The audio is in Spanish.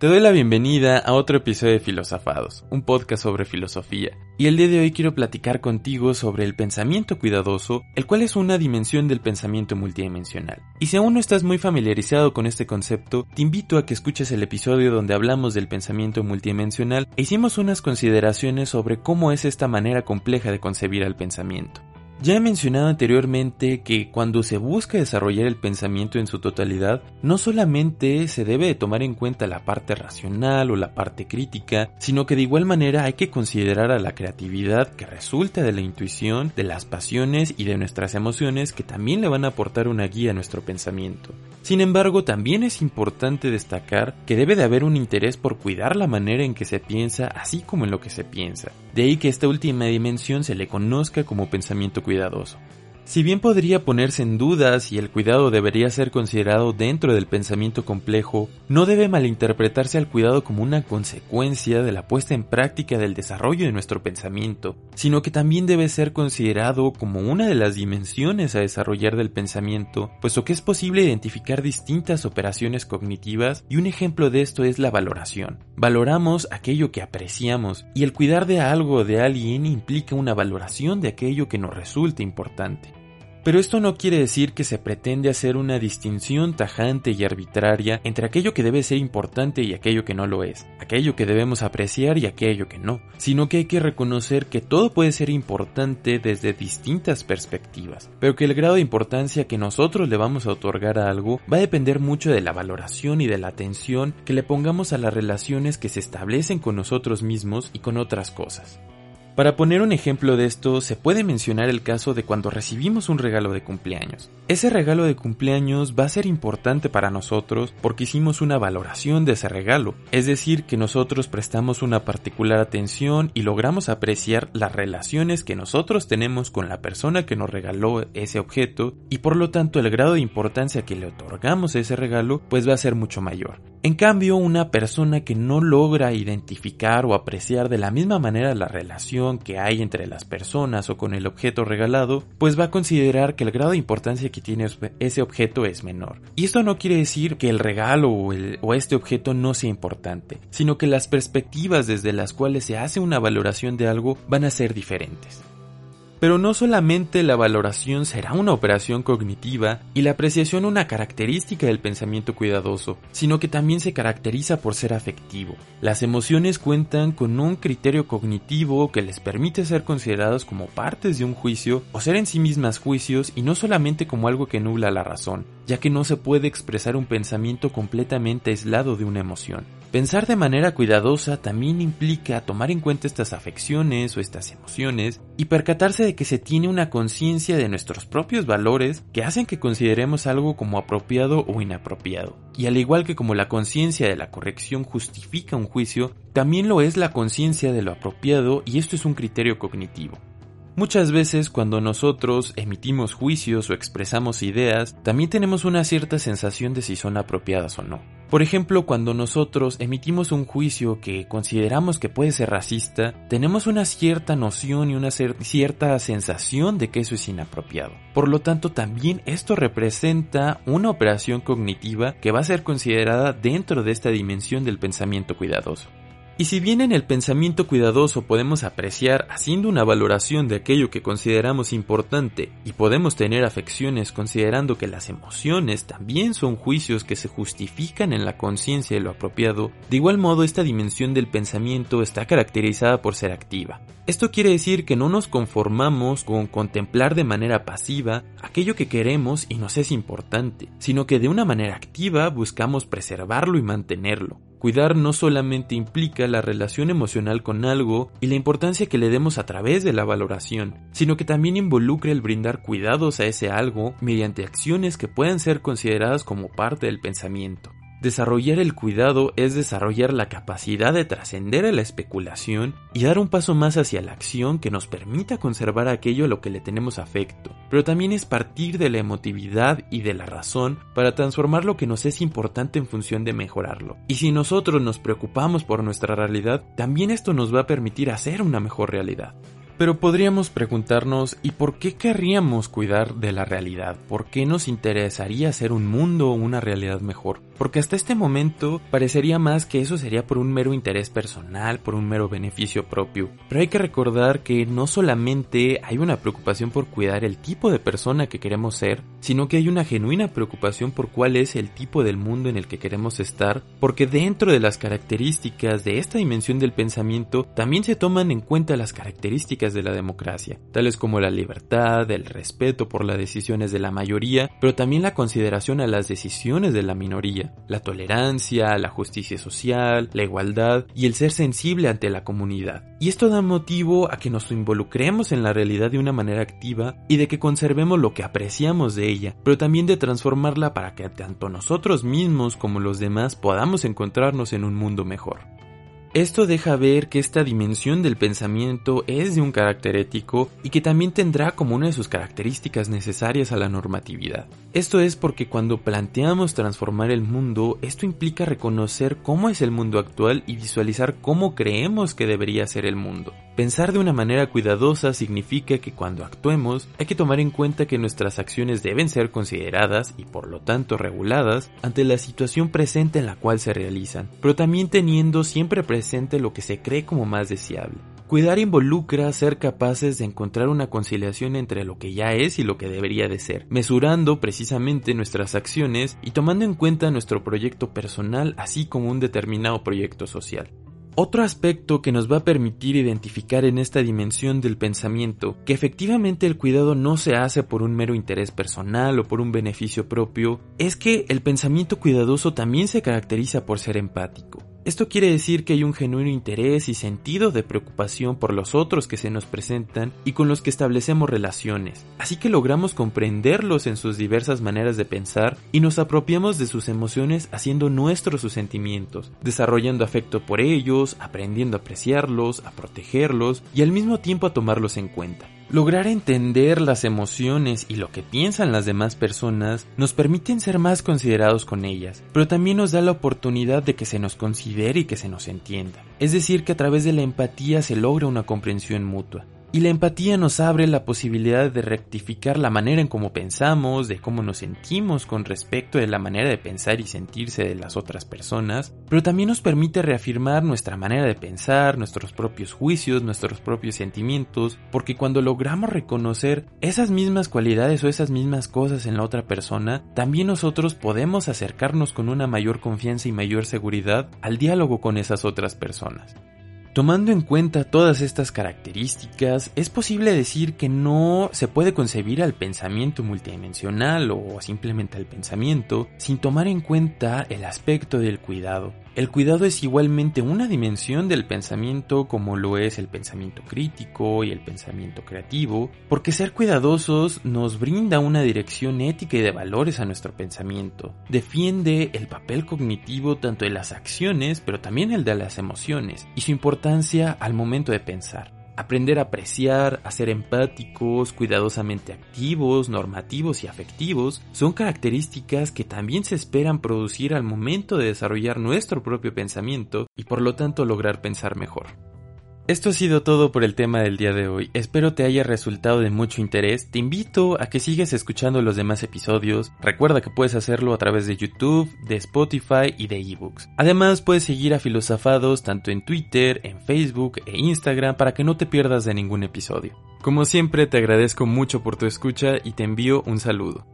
Te doy la bienvenida a otro episodio de Filosofados, un podcast sobre filosofía. Y el día de hoy quiero platicar contigo sobre el pensamiento cuidadoso, el cual es una dimensión del pensamiento multidimensional. Y si aún no estás muy familiarizado con este concepto, te invito a que escuches el episodio donde hablamos del pensamiento multidimensional e hicimos unas consideraciones sobre cómo es esta manera compleja de concebir al pensamiento. Ya he mencionado anteriormente que cuando se busca desarrollar el pensamiento en su totalidad, no solamente se debe de tomar en cuenta la parte racional o la parte crítica, sino que de igual manera hay que considerar a la creatividad que resulta de la intuición, de las pasiones y de nuestras emociones que también le van a aportar una guía a nuestro pensamiento. Sin embargo, también es importante destacar que debe de haber un interés por cuidar la manera en que se piensa así como en lo que se piensa. De ahí que esta última dimensión se le conozca como pensamiento cuidadoso. Si bien podría ponerse en duda si el cuidado debería ser considerado dentro del pensamiento complejo, no debe malinterpretarse al cuidado como una consecuencia de la puesta en práctica del desarrollo de nuestro pensamiento, sino que también debe ser considerado como una de las dimensiones a desarrollar del pensamiento, puesto que es posible identificar distintas operaciones cognitivas y un ejemplo de esto es la valoración. Valoramos aquello que apreciamos y el cuidar de algo o de alguien implica una valoración de aquello que nos resulta importante. Pero esto no quiere decir que se pretende hacer una distinción tajante y arbitraria entre aquello que debe ser importante y aquello que no lo es, aquello que debemos apreciar y aquello que no, sino que hay que reconocer que todo puede ser importante desde distintas perspectivas, pero que el grado de importancia que nosotros le vamos a otorgar a algo va a depender mucho de la valoración y de la atención que le pongamos a las relaciones que se establecen con nosotros mismos y con otras cosas. Para poner un ejemplo de esto, se puede mencionar el caso de cuando recibimos un regalo de cumpleaños. Ese regalo de cumpleaños va a ser importante para nosotros porque hicimos una valoración de ese regalo, es decir, que nosotros prestamos una particular atención y logramos apreciar las relaciones que nosotros tenemos con la persona que nos regaló ese objeto y por lo tanto el grado de importancia que le otorgamos a ese regalo pues va a ser mucho mayor. En cambio, una persona que no logra identificar o apreciar de la misma manera la relación que hay entre las personas o con el objeto regalado, pues va a considerar que el grado de importancia que tiene ese objeto es menor. Y esto no quiere decir que el regalo o, o este objeto no sea importante, sino que las perspectivas desde las cuales se hace una valoración de algo van a ser diferentes. Pero no solamente la valoración será una operación cognitiva y la apreciación una característica del pensamiento cuidadoso, sino que también se caracteriza por ser afectivo. Las emociones cuentan con un criterio cognitivo que les permite ser consideradas como partes de un juicio o ser en sí mismas juicios y no solamente como algo que nubla la razón, ya que no se puede expresar un pensamiento completamente aislado de una emoción. Pensar de manera cuidadosa también implica tomar en cuenta estas afecciones o estas emociones y percatarse de que se tiene una conciencia de nuestros propios valores que hacen que consideremos algo como apropiado o inapropiado. Y al igual que como la conciencia de la corrección justifica un juicio, también lo es la conciencia de lo apropiado y esto es un criterio cognitivo. Muchas veces cuando nosotros emitimos juicios o expresamos ideas, también tenemos una cierta sensación de si son apropiadas o no. Por ejemplo, cuando nosotros emitimos un juicio que consideramos que puede ser racista, tenemos una cierta noción y una cierta sensación de que eso es inapropiado. Por lo tanto, también esto representa una operación cognitiva que va a ser considerada dentro de esta dimensión del pensamiento cuidadoso. Y si bien en el pensamiento cuidadoso podemos apreciar haciendo una valoración de aquello que consideramos importante y podemos tener afecciones considerando que las emociones también son juicios que se justifican en la conciencia de lo apropiado, de igual modo esta dimensión del pensamiento está caracterizada por ser activa. Esto quiere decir que no nos conformamos con contemplar de manera pasiva aquello que queremos y nos es importante, sino que de una manera activa buscamos preservarlo y mantenerlo. Cuidar no solamente implica la relación emocional con algo y la importancia que le demos a través de la valoración, sino que también involucra el brindar cuidados a ese algo mediante acciones que puedan ser consideradas como parte del pensamiento. Desarrollar el cuidado es desarrollar la capacidad de trascender a la especulación y dar un paso más hacia la acción que nos permita conservar aquello a lo que le tenemos afecto, pero también es partir de la emotividad y de la razón para transformar lo que nos es importante en función de mejorarlo. Y si nosotros nos preocupamos por nuestra realidad, también esto nos va a permitir hacer una mejor realidad. Pero podríamos preguntarnos ¿y por qué querríamos cuidar de la realidad? ¿Por qué nos interesaría hacer un mundo o una realidad mejor? Porque hasta este momento parecería más que eso sería por un mero interés personal, por un mero beneficio propio. Pero hay que recordar que no solamente hay una preocupación por cuidar el tipo de persona que queremos ser, sino que hay una genuina preocupación por cuál es el tipo del mundo en el que queremos estar, porque dentro de las características de esta dimensión del pensamiento también se toman en cuenta las características de la democracia, tales como la libertad, el respeto por las decisiones de la mayoría, pero también la consideración a las decisiones de la minoría, la tolerancia, la justicia social, la igualdad y el ser sensible ante la comunidad. Y esto da motivo a que nos involucremos en la realidad de una manera activa y de que conservemos lo que apreciamos de ella, pero también de transformarla para que tanto nosotros mismos como los demás podamos encontrarnos en un mundo mejor. Esto deja ver que esta dimensión del pensamiento es de un carácter ético y que también tendrá como una de sus características necesarias a la normatividad. Esto es porque cuando planteamos transformar el mundo, esto implica reconocer cómo es el mundo actual y visualizar cómo creemos que debería ser el mundo. Pensar de una manera cuidadosa significa que cuando actuemos hay que tomar en cuenta que nuestras acciones deben ser consideradas y por lo tanto reguladas ante la situación presente en la cual se realizan, pero también teniendo siempre presente lo que se cree como más deseable. Cuidar involucra ser capaces de encontrar una conciliación entre lo que ya es y lo que debería de ser, mesurando precisamente nuestras acciones y tomando en cuenta nuestro proyecto personal así como un determinado proyecto social. Otro aspecto que nos va a permitir identificar en esta dimensión del pensamiento que efectivamente el cuidado no se hace por un mero interés personal o por un beneficio propio es que el pensamiento cuidadoso también se caracteriza por ser empático. Esto quiere decir que hay un genuino interés y sentido de preocupación por los otros que se nos presentan y con los que establecemos relaciones, así que logramos comprenderlos en sus diversas maneras de pensar y nos apropiamos de sus emociones haciendo nuestros sus sentimientos, desarrollando afecto por ellos, aprendiendo a apreciarlos, a protegerlos y al mismo tiempo a tomarlos en cuenta. Lograr entender las emociones y lo que piensan las demás personas nos permiten ser más considerados con ellas, pero también nos da la oportunidad de que se nos considere y que se nos entienda. Es decir, que a través de la empatía se logra una comprensión mutua. Y la empatía nos abre la posibilidad de rectificar la manera en cómo pensamos, de cómo nos sentimos con respecto de la manera de pensar y sentirse de las otras personas, pero también nos permite reafirmar nuestra manera de pensar, nuestros propios juicios, nuestros propios sentimientos, porque cuando logramos reconocer esas mismas cualidades o esas mismas cosas en la otra persona, también nosotros podemos acercarnos con una mayor confianza y mayor seguridad al diálogo con esas otras personas. Tomando en cuenta todas estas características, es posible decir que no se puede concebir al pensamiento multidimensional o simplemente al pensamiento sin tomar en cuenta el aspecto del cuidado. El cuidado es igualmente una dimensión del pensamiento como lo es el pensamiento crítico y el pensamiento creativo, porque ser cuidadosos nos brinda una dirección ética y de valores a nuestro pensamiento. Defiende el papel cognitivo tanto de las acciones, pero también el de las emociones, y su importancia al momento de pensar. Aprender a apreciar, a ser empáticos, cuidadosamente activos, normativos y afectivos son características que también se esperan producir al momento de desarrollar nuestro propio pensamiento y por lo tanto lograr pensar mejor. Esto ha sido todo por el tema del día de hoy. Espero te haya resultado de mucho interés. Te invito a que sigas escuchando los demás episodios. Recuerda que puedes hacerlo a través de YouTube, de Spotify y de ebooks. Además, puedes seguir a Filosofados tanto en Twitter, en Facebook e Instagram para que no te pierdas de ningún episodio. Como siempre, te agradezco mucho por tu escucha y te envío un saludo.